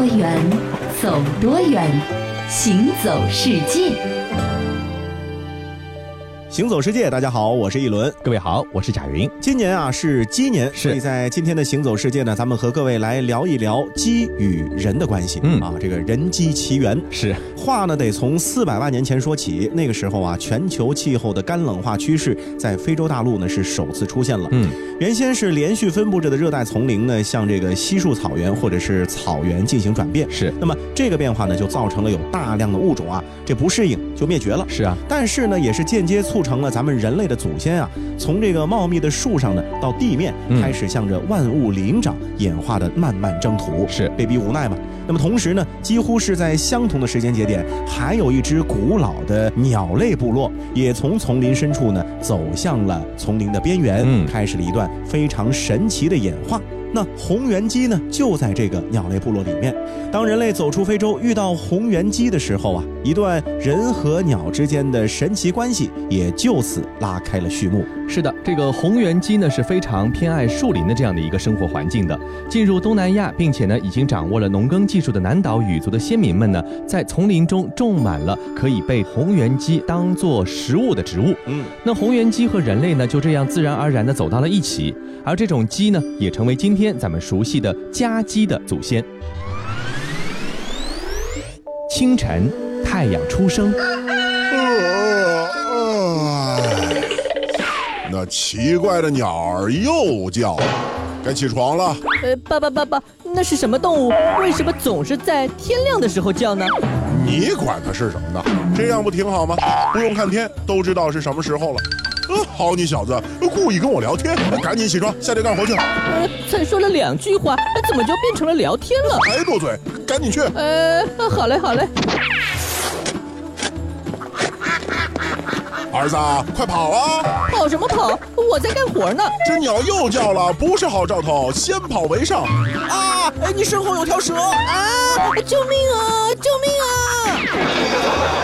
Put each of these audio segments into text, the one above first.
多远，走多远，行走世界。行走世界，大家好，我是一轮。各位好，我是贾云。今年啊是鸡年，是所以在今天的行走世界呢，咱们和各位来聊一聊鸡与人的关系。嗯啊，这个人机奇缘。是话呢得从四百万年前说起，那个时候啊，全球气候的干冷化趋势在非洲大陆呢是首次出现了。嗯，原先是连续分布着的热带丛林呢，向这个稀树草原或者是草原进行转变。是那么这个变化呢，就造成了有大量的物种啊，这不适应就灭绝了。是啊，但是呢，也是间接促成了咱们人类的祖先啊，从这个茂密的树上呢，到地面嗯开始向着万物灵长演化的漫漫征途，是被逼无奈嘛。那么同时呢，几乎是在相同的时间节点，还有一支古老的鸟类部落，也从丛林深处呢走向了丛林的边缘，嗯开始了一段非常神奇的演化。那红原鸡呢，就在这个鸟类部落里面。当人类走出非洲，遇到红原鸡的时候啊，一段人和鸟之间的神奇关系也就此拉开了序幕。是的，这个红原鸡呢是非常偏爱树林的这样的一个生活环境的。进入东南亚，并且呢已经掌握了农耕技术的南岛语族的先民们呢，在丛林中种满了可以被红原鸡当做食物的植物。嗯，那红原鸡和人类呢就这样自然而然的走到了一起，而这种鸡呢也成为今天咱们熟悉的家鸡的祖先。清晨，太阳初升。那奇怪的鸟儿又叫了，该起床了。呃，爸爸爸爸，那是什么动物？为什么总是在天亮的时候叫呢？你管它是什么呢？这样不挺好吗？不用看天都知道是什么时候了。呃，好你小子，故意跟我聊天，赶紧起床下地干活去。呃，才说了两句话，呃怎么就变成了聊天了？还多嘴，赶紧去。呃，好嘞好嘞，儿子，快跑啊！跑什么跑？我在干活呢。这鸟又叫了，不是好兆头，先跑为上。啊！哎，你身后有条蛇啊！救命啊！救命啊！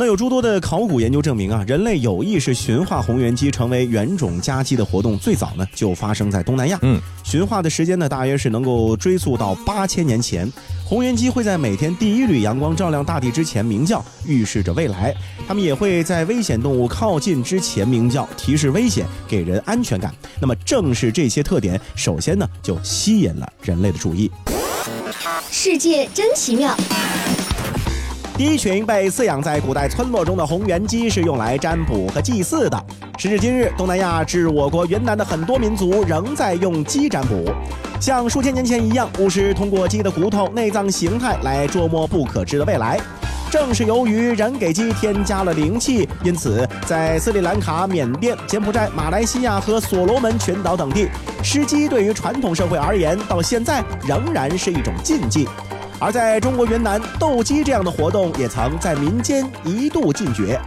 那有诸多的考古研究证明啊，人类有意识驯化红原鸡成为原种家鸡的活动，最早呢就发生在东南亚。嗯，驯化的时间呢，大约是能够追溯到八千年前。红原鸡会在每天第一缕阳光照亮大地之前鸣叫，预示着未来。它们也会在危险动物靠近之前鸣叫，提示危险，给人安全感。那么正是这些特点，首先呢就吸引了人类的注意。世界真奇妙。第一群被饲养在古代村落中的红原鸡是用来占卜和祭祀的。时至今日，东南亚至我国云南的很多民族仍在用鸡占卜，像数千年前一样，巫师通过鸡的骨头、内脏形态来捉摸不可知的未来。正是由于人给鸡添加了灵气，因此在斯里兰卡、缅甸、柬埔寨、马来西亚和所罗门群岛等地，吃鸡对于传统社会而言，到现在仍然是一种禁忌。而在中国云南，斗鸡这样的活动也曾在民间一度禁绝。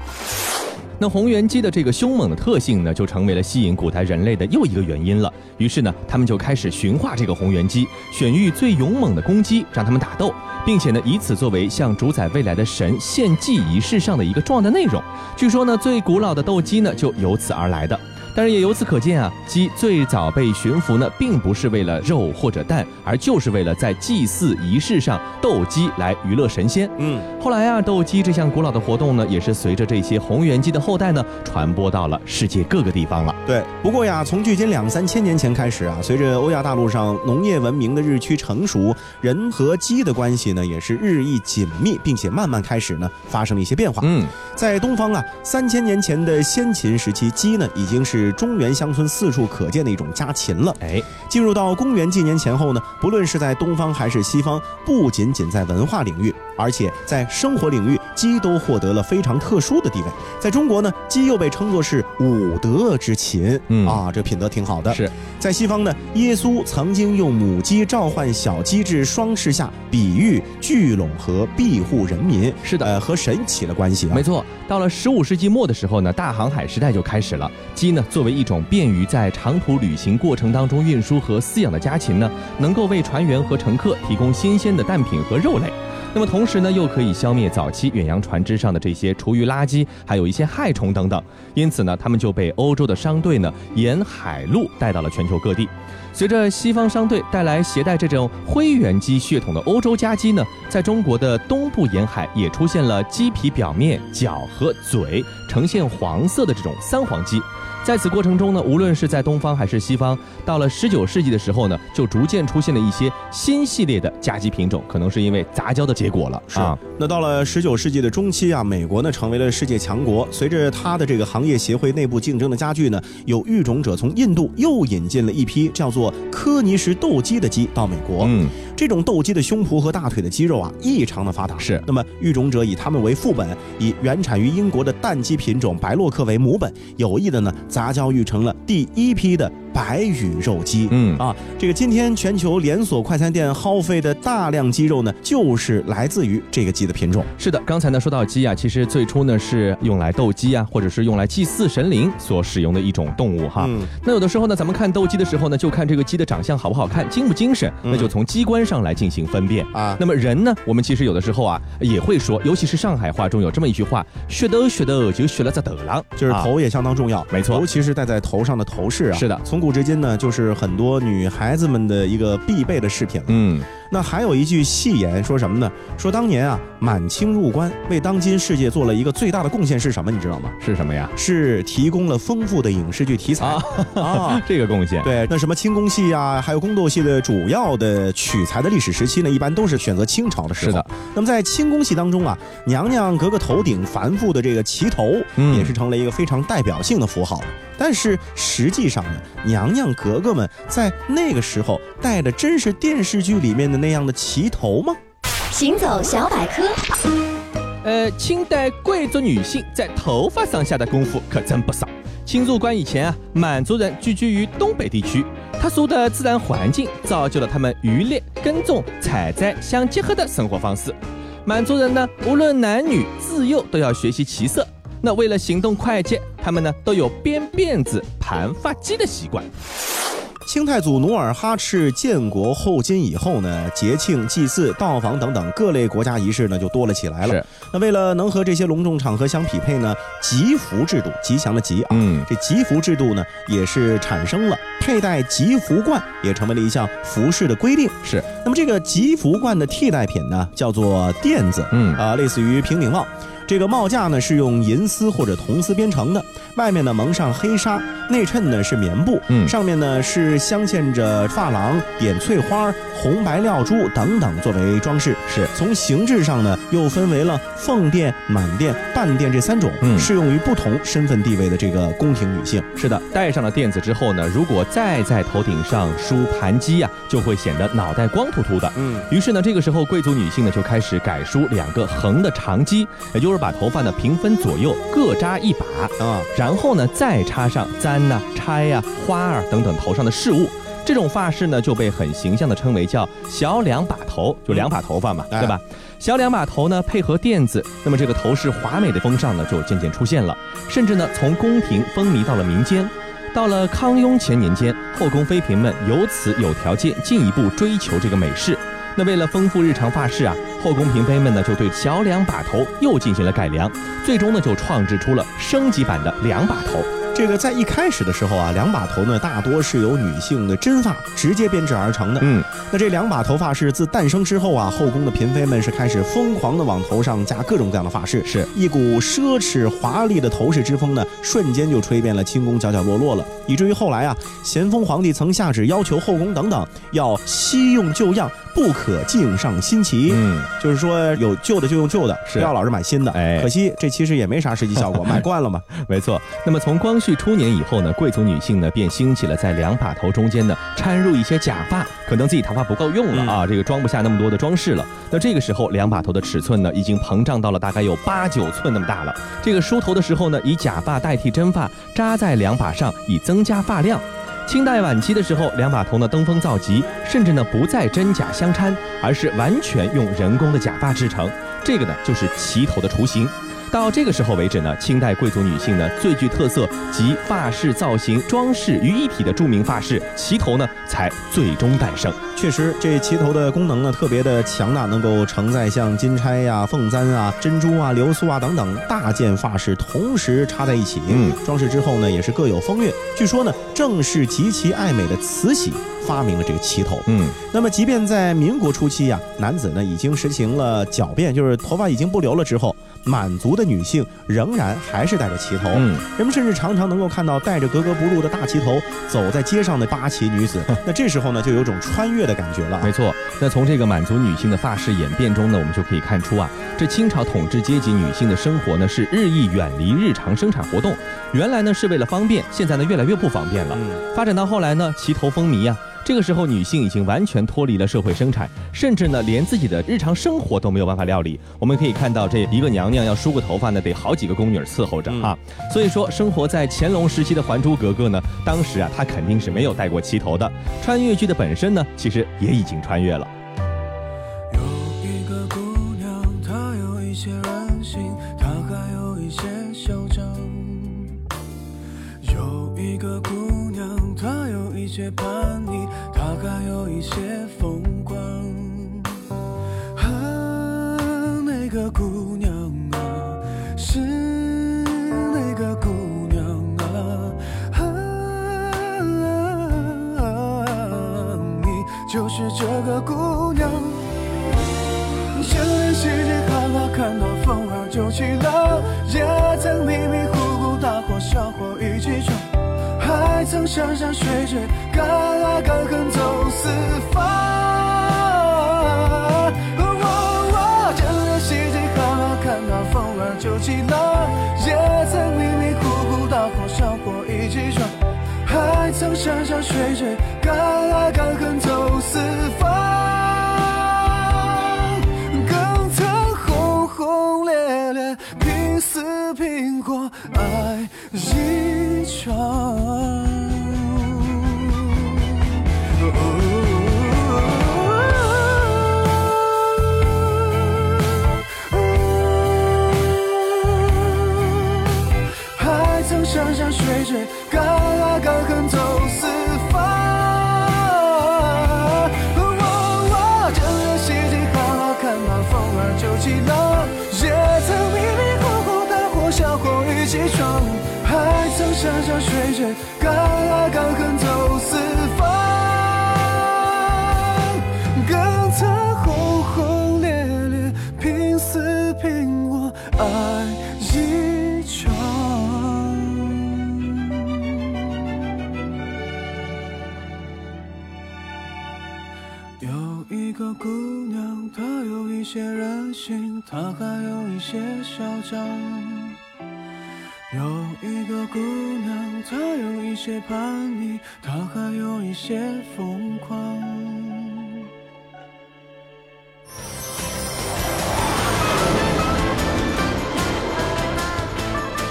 那红原鸡的这个凶猛的特性呢，就成为了吸引古代人类的又一个原因了。于是呢，他们就开始驯化这个红原鸡，选育最勇猛的公鸡，让它们打斗，并且呢，以此作为向主宰未来的神献祭仪式上的一个重要的内容。据说呢，最古老的斗鸡呢，就由此而来的。但是也由此可见啊，鸡最早被驯服呢，并不是为了肉或者蛋，而就是为了在祭祀仪式上斗鸡来娱乐神仙。嗯，后来啊，斗鸡这项古老的活动呢，也是随着这些红原鸡的后代呢，传播到了世界各个地方了。对。不过呀，从距今两三千年前开始啊，随着欧亚大陆上农业文明的日趋成熟，人和鸡的关系呢也是日益紧密，并且慢慢开始呢发生了一些变化。嗯，在东方啊，三千年前的先秦时期，鸡呢已经是中原乡村四处可见的一种家禽了。哎，进入到公元纪年前后呢，不论是在东方还是西方，不仅仅在文化领域，而且在生活领域，鸡都获得了非常特殊的地位。在中国呢，鸡又被称作是五德之禽，嗯啊，这品德挺好的。是在西方呢，耶稣曾经用母鸡召唤小鸡至双翅下，比喻聚拢和庇护人民。是的呃，和神起了关系啊。没错，到了十五世纪末的时候呢，大航海时代就开始了。鸡呢，作为一种便于在长途旅行过程当中运输和饲养的家禽呢，能够为船员和乘客提供新鲜的蛋品和肉类。那么同时呢，又可以消灭早期远洋船只上的这些厨余垃圾，还有一些害虫等等。因此呢，他们就被欧洲的商队呢沿海路带到了全球各地。随着西方商队带来携带这种灰原鸡血统的欧洲家鸡呢，在中国的东部沿海也出现了鸡皮表面、脚和嘴呈现黄色的这种三黄鸡。在此过程中呢，无论是在东方还是西方，到了十九世纪的时候呢，就逐渐出现了一些新系列的家鸡品种，可能是因为杂交的结果了。是啊，那到了十九世纪的中期啊，美国呢成为了世界强国。随着它的这个行业协会内部竞争的加剧呢，有育种者从印度又引进了一批叫做科尼什斗鸡的鸡到美国。嗯，这种斗鸡的胸脯和大腿的肌肉啊，异常的发达。是那么育种者以它们为副本，以原产于英国的蛋鸡品种白洛克为母本，有意的呢杂交育成了第一批的白羽肉鸡。嗯啊，这个今天全球连锁快餐店耗费的大量鸡肉呢，就是来自于这个鸡的品种。是的，刚才呢说到鸡啊，其实最初呢是用来斗鸡啊，或者是用来祭祀神灵所使用的一种动物哈。嗯那有的时候呢，咱们看斗鸡的时候呢，就看这个鸡的长相好不好看，精不精神，嗯那就从鸡冠上来进行分辨。啊，那么人呢，我们其实有的时候啊也会说，尤其是上海话中有这么一句话：“学斗学斗就学了这斗狼”，啊就是头也相当重要，没错尤其是戴在头上的头饰啊。是的从古至今呢，就是很多女孩子们的一个必备的饰品了。嗯，那还有一句戏言说什么呢？说当年啊，满清入关为当今世界做了一个最大的贡献是什么？你知道吗？是什么呀？是提供了丰富的影视剧题材啊啊。这个贡献，对，那什么清宫戏啊，还有宫斗戏的主要的取材的历史时期呢，一般都是选择清朝的时候。是的。那么在清宫戏当中啊，娘娘格格头顶繁复的这个旗头，嗯也是成了一个非常代表性的符号了。但是实际上呢，娘娘格格们在那个时候戴的真是电视剧里面的那样的旗头吗？行走小百科，呃，清代贵族女性在头发上下的功夫可真不少。清入关以前啊，满族人聚居于东北地区，特殊的自然环境造就了他们渔猎、耕种、采摘相结合的生活方式。满族人呢，无论男女自幼都要学习骑射。那为了行动快捷，他们呢都有编辫子、盘发髻的习惯。清太祖努尔哈赤建国后金以后呢，节庆、祭祀、到访等等各类国家仪式呢就多了起来了是。那为了能和这些隆重场合相匹配呢，吉服制度，吉祥的吉啊，嗯，这吉服制度呢也是产生了，佩戴吉服冠也成为了一项服饰的规定。是。那么这个吉服冠的替代品呢，叫做垫子，嗯啊、类似于平顶帽。这个帽架呢是用银丝或者铜丝编成的，外面呢蒙上黑纱，内衬呢是棉布，嗯上面呢是镶嵌着珐琅、点翠花、红白料珠等等作为装饰。是从形制上呢又分为了凤垫、满垫、半垫这三种，嗯适用于不同身份地位的这个宫廷女性。是的，戴上了垫子之后呢，如果再在头顶上梳盘髻呀、就会显得脑袋光秃秃的。嗯，于是呢，这个时候贵族女性呢就开始改梳两个横的长髻，也就是把头发呢平分左右，各扎一把，啊，然后呢再插上簪呐、钗呀、花儿等等头上的饰物。这种发饰呢就被很形象的称为叫小两把头，就两把头发嘛，哎对吧？小两把头呢配合垫子，那么这个头饰华美的风尚呢就渐渐出现了，甚至呢从宫廷风靡到了民间。到了康雍乾年间，后宫妃嫔们由此有条件进一步追求这个美饰。那为了丰富日常发饰啊，后宫嫔妃们呢就对小两把头又进行了改良，最终呢就创制出了升级版的两把头。这个在一开始的时候啊，两把头呢大多是由女性的真发直接编制而成的。嗯，那这两把头发是自诞生之后啊，后宫的嫔妃们是开始疯狂的往头上加各种各样的发饰，是一股奢侈华丽的头饰之风呢，瞬间就吹遍了清宫角角落落了，以至于后来啊，咸丰皇帝曾下旨要求后宫等等要惜用旧样，不可敬上新奇。嗯，就是说有旧的就用旧的，是不要老是买新的。哎可惜这其实也没啥实际效果，买惯了嘛。没错。那么从光绪初年以后呢，贵族女性呢便兴起了在两把头中间呢掺入一些假发，可能自己头发不够用了啊，这个装不下那么多的装饰了。那这个时候两把头的尺寸呢已经膨胀到了大概有八九寸那么大了。这个梳头的时候呢，以假发代替真发，扎在两把上，以增加发量。清代晚期的时候，两把头呢登峰造极，甚至呢不再真假相掺，而是完全用人工的假发制成。这个呢就是齐头的雏形。到这个时候为止呢，清代贵族女性呢最具特色及发饰造型、装饰于一体的著名发饰旗头呢，才最终诞生。确实，这旗头的功能呢特别的强大，能够承载像金钗呀、凤簪啊、珍珠啊、流苏啊等等大件发饰同时插在一起。嗯，装饰之后呢，也是各有风韵。据说呢，正是极其爱美的慈禧发明了这个旗头。嗯，那么即便在民国初期呀、男子呢已经实行了狡辩，就是头发已经不留了之后，满族的女性仍然还是戴着旗头。嗯，人们甚至常常能够看到戴着格格不入的大旗头走在街上的八旗女子。那这时候呢，就有种穿越的感觉了啊。没错。那从这个满族女性的发饰演变中呢，我们就可以看出啊，这清朝统治阶级女性的生活呢是日益远离日常生产活动。原来呢是为了方便，现在呢越来越不方便了。嗯发展到后来呢，旗头风靡啊。这个时候，女性已经完全脱离了社会生产，甚至呢，连自己的日常生活都没有办法料理。我们可以看到，这一个娘娘要梳个头发呢，得好几个宫女伺候着啊。所以说，生活在乾隆时期的《还珠格格》呢，当时啊，她肯定是没有戴过旗头的。穿越剧的本身呢，其实也已经穿越了。些叛逆，她还有一些风光。啊，那个姑娘啊，是那个姑娘啊，啊，你就是这个姑娘。见人稀里哗啦，看到风儿就起浪，也曾迷迷糊糊大伙小伙一起闯，山山水水，敢爱敢恨走四方。哦见人稀里哗啦，看到风儿就起浪，也曾迷迷糊糊大伙小伙一起闯，还曾山山水水，敢爱敢恨走四方。更曾轰轰烈烈，拼死拼活爱一场。儿就起浪，也曾迷迷糊糊大呼小伙一起闯，还曾山山水水，敢爱敢恨走四方，更曾轰轰烈烈，拼死拼活爱一场。有一个姑他，有一些任性，他还有一些嚣张。有一个姑娘，她有一些叛逆，她还有一些疯狂。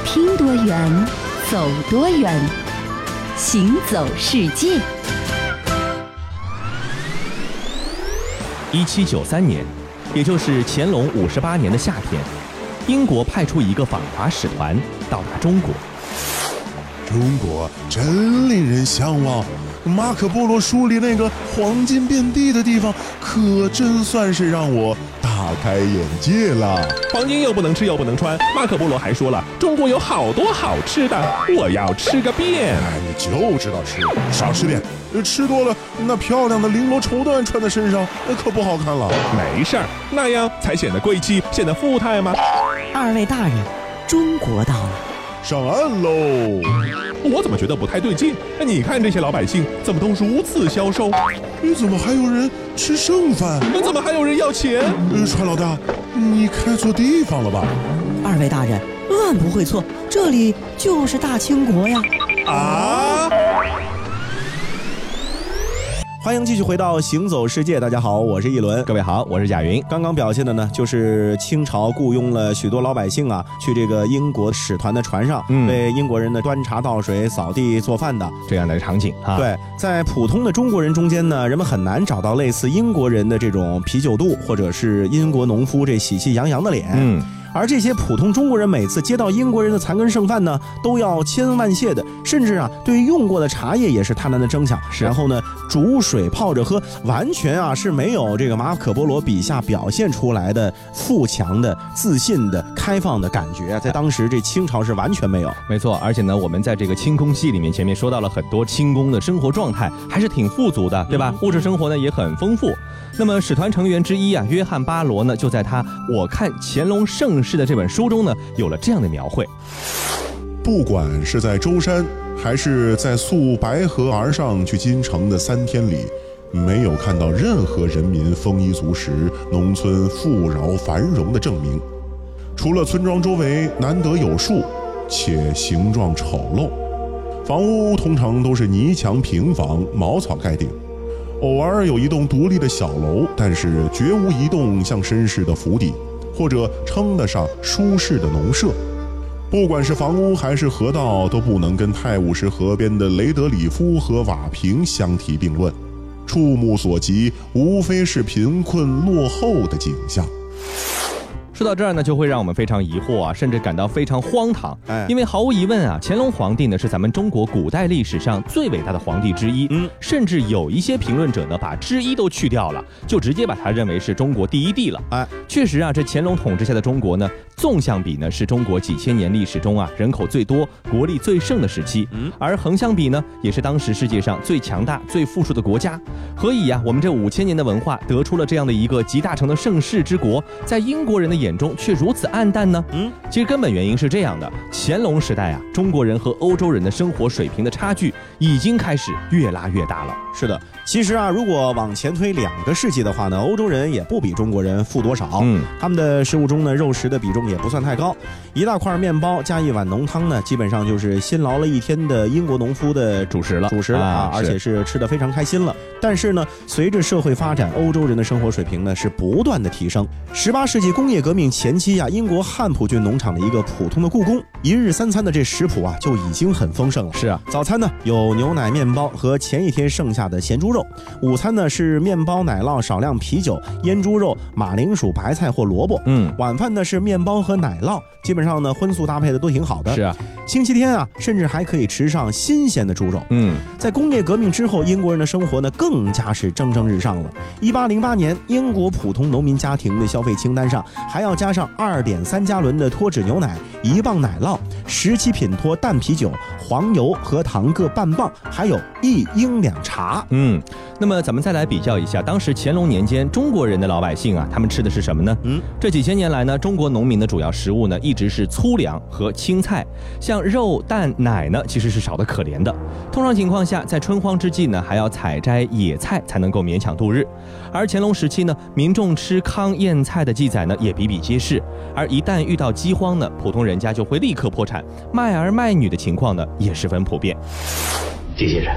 听多远，走多远，行走世界。一七九三年，也就是乾隆五十八年的夏天，英国派出一个访华使团到达中国。中国真令人向往。马可波罗书里那个黄金遍地的地方，可真算是让我大开眼界了。黄金又不能吃又不能穿，马可波罗还说了，中国有好多好吃的，我要吃个遍。哎，你就知道吃，少吃点。呃吃多了，那漂亮的绫罗绸缎穿在身上，那可不好看了。没事儿，那样才显得贵气，显得富态嘛。二位大人，中国到了。上岸喽！我怎么觉得不太对劲？你看这些老百姓怎么都如此消瘦？你怎么还有人吃剩饭？怎么还有人要钱？呃，川老大，你开错地方了吧？二位大人，万不会错，这里就是大清国呀！啊！欢迎继续回到《行走世界》，大家好，我是一轮。各位好，我是贾云。刚刚表现的呢，就是清朝雇佣了许多老百姓啊，去这个英国使团的船上，嗯为英国人呢端茶倒水、扫地做饭的。这样的场景啊，，对，在普通的中国人中间呢，人们很难找到类似英国人的这种啤酒肚，或者是英国农夫这喜气洋洋的脸。嗯，而这些普通中国人每次接到英国人的残羹剩饭呢，都要千恩万谢的，甚至啊，对于用过的茶叶也是贪婪的争抢，然后呢，煮水泡着喝，完全啊是没有这个马可波罗笔下表现出来的富强的、自信的、开放的感觉，在当时这清朝是完全没有。没错，而且呢，我们在这个清宫戏里面前面说到了很多清宫的生活状态，还是挺富足的，对吧？物质生活呢也很丰富。那么使团成员之一啊，约翰巴罗呢，就在他《我看乾隆盛世》的这本书中呢，有了这样的描绘。不管是在舟山，还是在溯白河而上去京城的三天里，没有看到任何人民丰衣足食、农村富饶繁荣的证明。除了村庄周围难得有树，且形状丑陋，房屋通常都是泥墙平房、茅草盖顶。偶尔有一栋独立的小楼，但是绝无一栋像绅士的府邸，或者称得上舒适的农舍。不管是房屋还是河道，都不能跟泰晤士河边的雷德里夫和瓦平相提并论。触目所及，无非是贫困落后的景象。说到这儿呢，就会让我们非常疑惑啊，甚至感到非常荒唐。哎因为毫无疑问啊，乾隆皇帝呢是咱们中国古代历史上最伟大的皇帝之一。嗯，甚至有一些评论者呢，把之一都去掉了，就直接把他认为是中国第一帝了。哎，确实啊，这乾隆统治下的中国呢，纵向比呢是中国几千年历史中啊人口最多、国力最盛的时期。嗯，而横向比呢，也是当时世界上最强大、最富庶的国家。何以呀、我们这五千年的文化得出了这样的一个集大成的盛世之国，在英国人的眼中却如此暗淡呢？嗯，其实根本原因是这样的：乾隆时代啊，中国人和欧洲人的生活水平的差距已经开始越拉越大了。是的，其实啊，如果往前推两个世纪的话呢，欧洲人也不比中国人富多少。嗯，他们的食物中呢，肉食的比重也不算太高，一大块面包加一碗浓汤呢，基本上就是辛劳了一天的英国农夫的主食了主食了啊，而且是吃的非常开心了。但是呢，随着社会发展，欧洲人的生活水平呢是不断的提升。十八世纪工业革命前期呀、英国汉普郡农场的一个普通的故宫，一日三餐的这食谱啊就已经很丰盛了。是啊，早餐呢有牛奶、面包和前一天剩下的咸猪肉，午餐呢是面包、奶酪、少量啤酒、腌猪肉、马铃薯、白菜或萝卜。嗯，晚饭呢是面包和奶酪，基本上呢荤素搭配的都挺好的。是啊，星期天啊，甚至还可以吃上新鲜的猪肉。嗯，在工业革命之后，英国人的生活呢更加是蒸蒸日上了。一八零八年，英国普通农民家庭的消费清单上还要加上二点三加仑的脱脂牛奶、一磅奶酪、十七品脱淡啤酒、黄油和糖各半磅，还有一英两茶。嗯，那么咱们再来比较一下，当时乾隆年间中国人的老百姓啊，他们吃的是什么呢？嗯，这几千年来呢，中国农民的主要食物呢，一直是粗粮和青菜，像肉、蛋、奶呢，其实是少得可怜的。通常情况下，在春荒之际呢，还要采摘野菜才能够勉强度日。而乾隆时期呢，民众吃糠咽菜的记载呢，也比比皆是。而一旦遇到饥荒呢，普通人家就会立刻破产，卖儿卖女的情况呢，也十分普遍。金先生，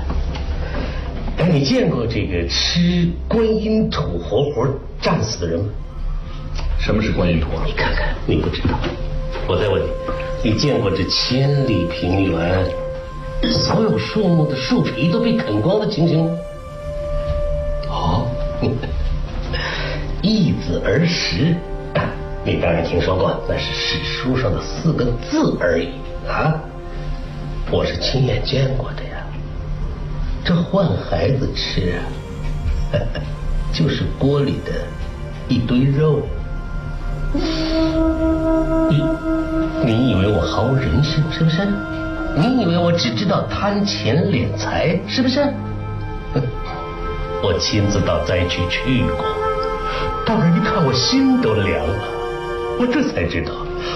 哎，你见过这个吃观音土活活战死的人吗？什么是观音土啊你？看看，你不知道。我再问你，你见过这千里平原所有树木的树皮都被啃光的情形吗？哦，易子而食，你当然听说过，那是史书上的四个字而已啊。我是亲眼见过的呀。这换孩子吃啊，就是锅里的一堆肉。你你以为我毫无人性是不是？你以为我只知道贪钱敛财是不是？我亲自到灾区去过，到那一看，我心都凉了。我这才知道，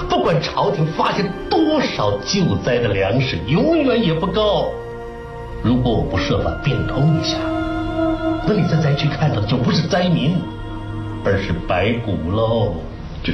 不管朝廷发现多少救灾的粮食，永远也不够。如果我不设法变通一下，那你在灾区看到的就不是灾民，而是白骨喽。这。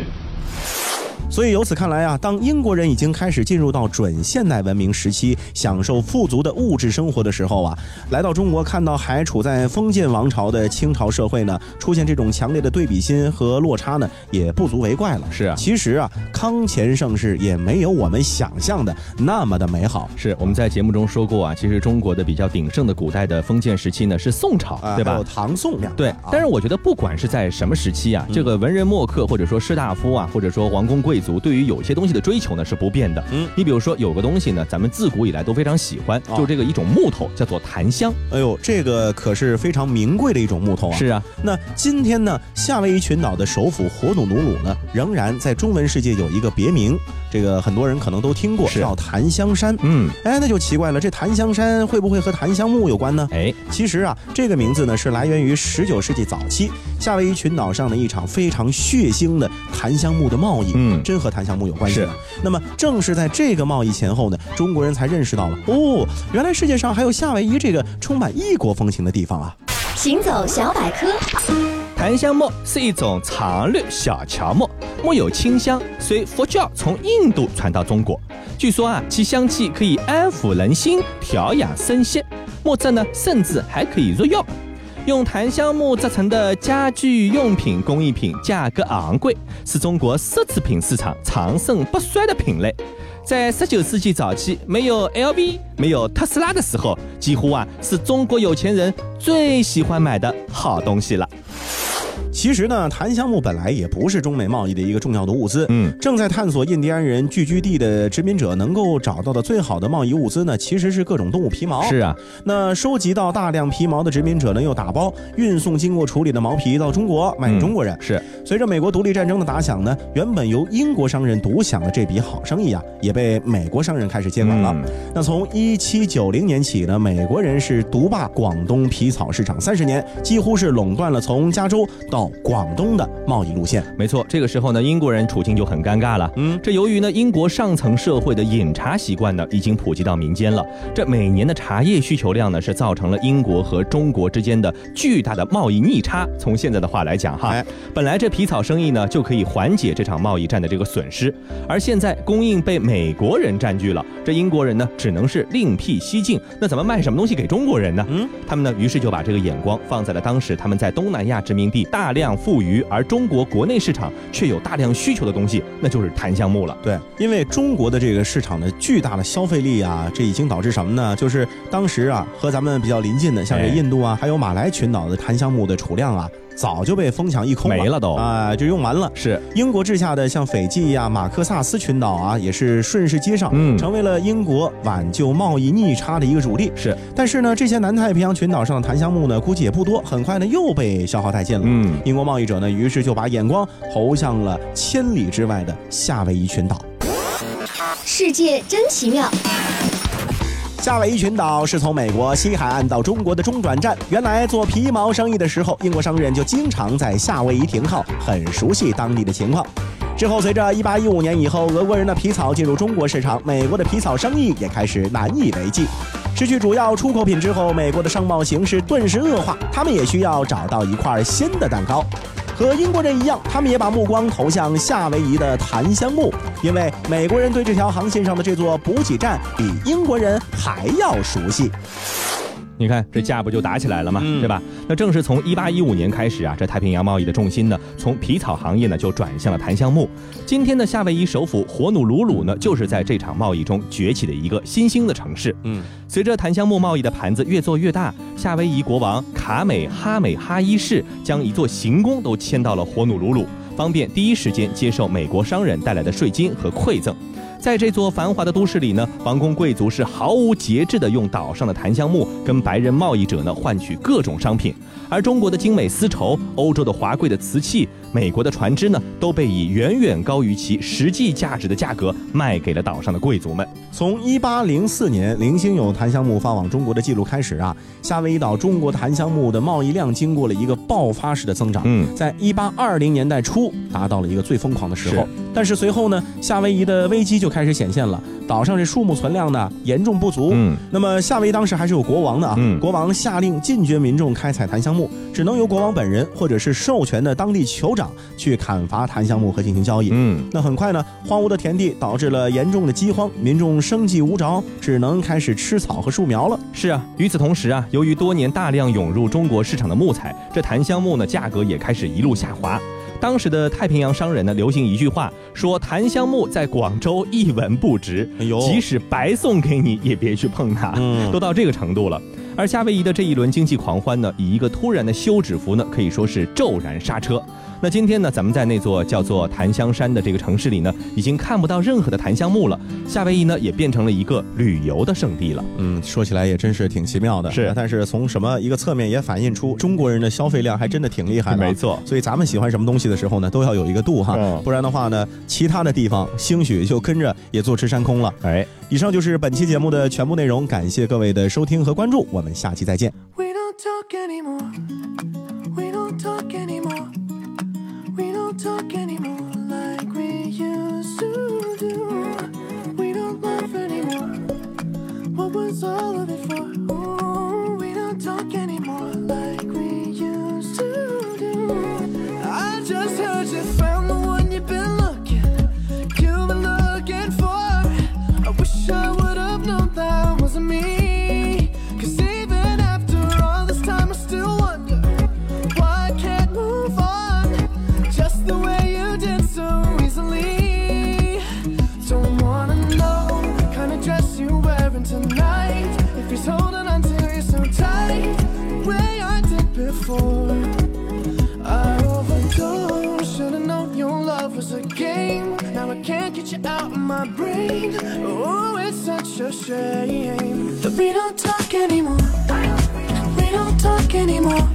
所以由此看来啊，当英国人已经开始进入到准现代文明时期，享受富足的物质生活的时候啊，来到中国看到还处在封建王朝的清朝社会呢，出现这种强烈的对比心和落差呢，也不足为怪了。是啊其实啊，康乾盛世也没有我们想象的那么的美好。是我们在节目中说过啊，其实中国的比较鼎盛的古代的封建时期呢是宋朝，啊，对吧还有？唐宋两对但是我觉得不管是在什么时期啊，这个文人墨客或者说士大夫啊，或者说王公贵贵族对于有些东西的追求呢是不变的。嗯你比如说有个东西呢，咱们自古以来都非常喜欢，哦就这个一种木头，叫做檀香。哎呦，这个可是非常名贵的一种木头啊。是啊，那今天呢，夏威夷群岛的首府火努努鲁呢，仍然在中文世界有一个别名，这个很多人可能都听过，叫檀香山。嗯，哎，那就奇怪了，这檀香山会不会和檀香木有关呢？哎，其实啊，这个名字呢是来源于十九世纪早期夏威夷群岛上的一场非常血腥的檀香木的贸易，嗯真和檀香木有关系。那么正是在这个贸易前后呢，中国人才认识到了，哦，原来世界上还有夏威夷这个充满异国风情的地方啊。行走小百科，檀香木是一种常绿小乔木，木有清香，随佛教从印度传到中国。据说啊，其香气可以安抚人心，调养身心。木质呢，甚至还可以入药。用檀香木制成的家具用品工艺品价格昂贵，是中国奢侈品市场长盛不衰的品类。在十九世纪早期，没有 LV、没有特斯拉的时候，几乎啊是中国有钱人最喜欢买的好东西了。其实呢，檀香木本来也不是中美贸易的一个重要的物资。嗯，正在探索印第安人聚居地的殖民者能够找到的最好的贸易物资呢，其实是各种动物皮毛。是啊，那收集到大量皮毛的殖民者呢，又打包运送经过处理的毛皮到中国卖给中国人。是随着美国独立战争的打响呢，原本由英国商人独享的这笔好生意啊，也被美国商人开始接管了。嗯那从一七九零年起呢，美国人是独霸广东皮草市场三十年，几乎是垄断了从加州到广东的贸易路线。没错，这个时候呢，英国人处境就很尴尬了。嗯，这由于呢，英国上层社会的饮茶习惯呢，已经普及到民间了。这每年的茶叶需求量呢，是造成了英国和中国之间的巨大的贸易逆差。从现在的话来讲，哈，哎本来这皮草生意呢，就可以缓解这场贸易战的这个损失，而现在供应被美国人占据了，这英国人呢，只能是另辟蹊径。那怎么卖什么东西给中国人呢？嗯，他们呢，于是就把这个眼光放在了当时他们在东南亚殖民地大量富余，而中国国内市场却有大量需求的东西，那就是檀香木了。对，因为中国的这个市场的巨大的消费力啊，这已经导致什么呢？就是当时啊，和咱们比较邻近的，像这哎印度啊，还有马来群岛的檀香木的储量啊，早就被疯抢一空了，没了都啊，就用完了。是，英国治下的像斐济呀、马克萨斯群岛啊，也是顺势接上，嗯成为了英国挽救贸易逆差的一个主力。是，但是呢，这些南太平洋群岛上的檀香木呢，估计也不多，很快呢又被消耗殆尽了。嗯英国贸易者呢，于是就把眼光投向了千里之外的夏威夷群岛。世界真奇妙。夏威夷群岛是从美国西海岸到中国的中转站。原来做皮毛生意的时候，英国商人就经常在夏威夷停靠，很熟悉当地的情况。之后，随着1815年以后，俄国人的皮草进入中国市场，美国的皮草生意也开始难以为继。失去主要出口品之后，美国的商贸形势顿时恶化，他们也需要找到一块新的蛋糕。和英国人一样，他们也把目光投向夏威夷的檀香木，因为美国人对这条航线上的这座补给站比英国人还要熟悉。你看这架不就打起来了嘛，嗯对吧？那正是从一八一五年开始啊，这太平洋贸易的重心呢，从皮草行业呢就转向了檀香木。今天的夏威夷首府火努鲁鲁呢，就是在这场贸易中崛起的一个新兴的城市。嗯，随着檀香木贸易的盘子越做越大，夏威夷国王卡美哈美哈一世将一座行宫都迁到了火努鲁鲁，方便第一时间接受美国商人带来的税金和馈赠。在这座繁华的都市里呢，王公贵族是毫无节制地用岛上的檀香木跟白人贸易者呢换取各种商品，而中国的精美丝绸、欧洲的华贵的瓷器、美国的船只呢，都被以远远高于其实际价值的价格卖给了岛上的贵族们。从1804年零星有檀香木发往中国的记录开始啊，夏威夷岛中国檀香木的贸易量经过了一个爆发式的增长。嗯在1820年代初达到了一个最疯狂的时候是。但是随后呢，夏威夷的危机就开始显现了，岛上这树木存量呢严重不足。嗯，那么夏威夷当时还是有国王的啊，嗯国王下令禁绝民众开采檀香木，只能由国王本人或者是授权的当地酋长去砍伐檀香木和进行交易。嗯，那很快呢，荒芜的田地导致了严重的饥荒，民众生计无着，只能开始吃草和树苗了。是啊。与此同时啊，由于多年大量涌入中国市场的木材，这檀香木呢价格也开始一路下滑。当时的太平洋商人呢，流行一句话，说檀香木在广州一文不值，即使白送给你，也别去碰它。嗯都到这个程度了。而夏威夷的这一轮经济狂欢呢，以一个突然的休止符呢，可以说是骤然刹车。那今天呢，咱们在那座叫做檀香山的这个城市里呢，已经看不到任何的檀香木了。夏威夷呢，也变成了一个旅游的圣地了。嗯，说起来也真是挺奇妙的。是，但是从什么一个侧面也反映出中国人的消费量还真的挺厉害的。没错，所以咱们喜欢什么东西的时候呢，都要有一个度哈，不然的话呢，其他的地方兴许就跟着也坐吃山空了。哎，以上就是本期节目的全部内容，感谢各位的收听和关注，我们下期再见。We don't talk anymore. We don't talk anymore. Don't talk anymore like we used to do. We don't laugh anymore. What was all of it for? Ooh, shame that we don't talk anymore. We don't talk anymore.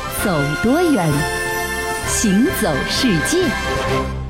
走多远，行走世界。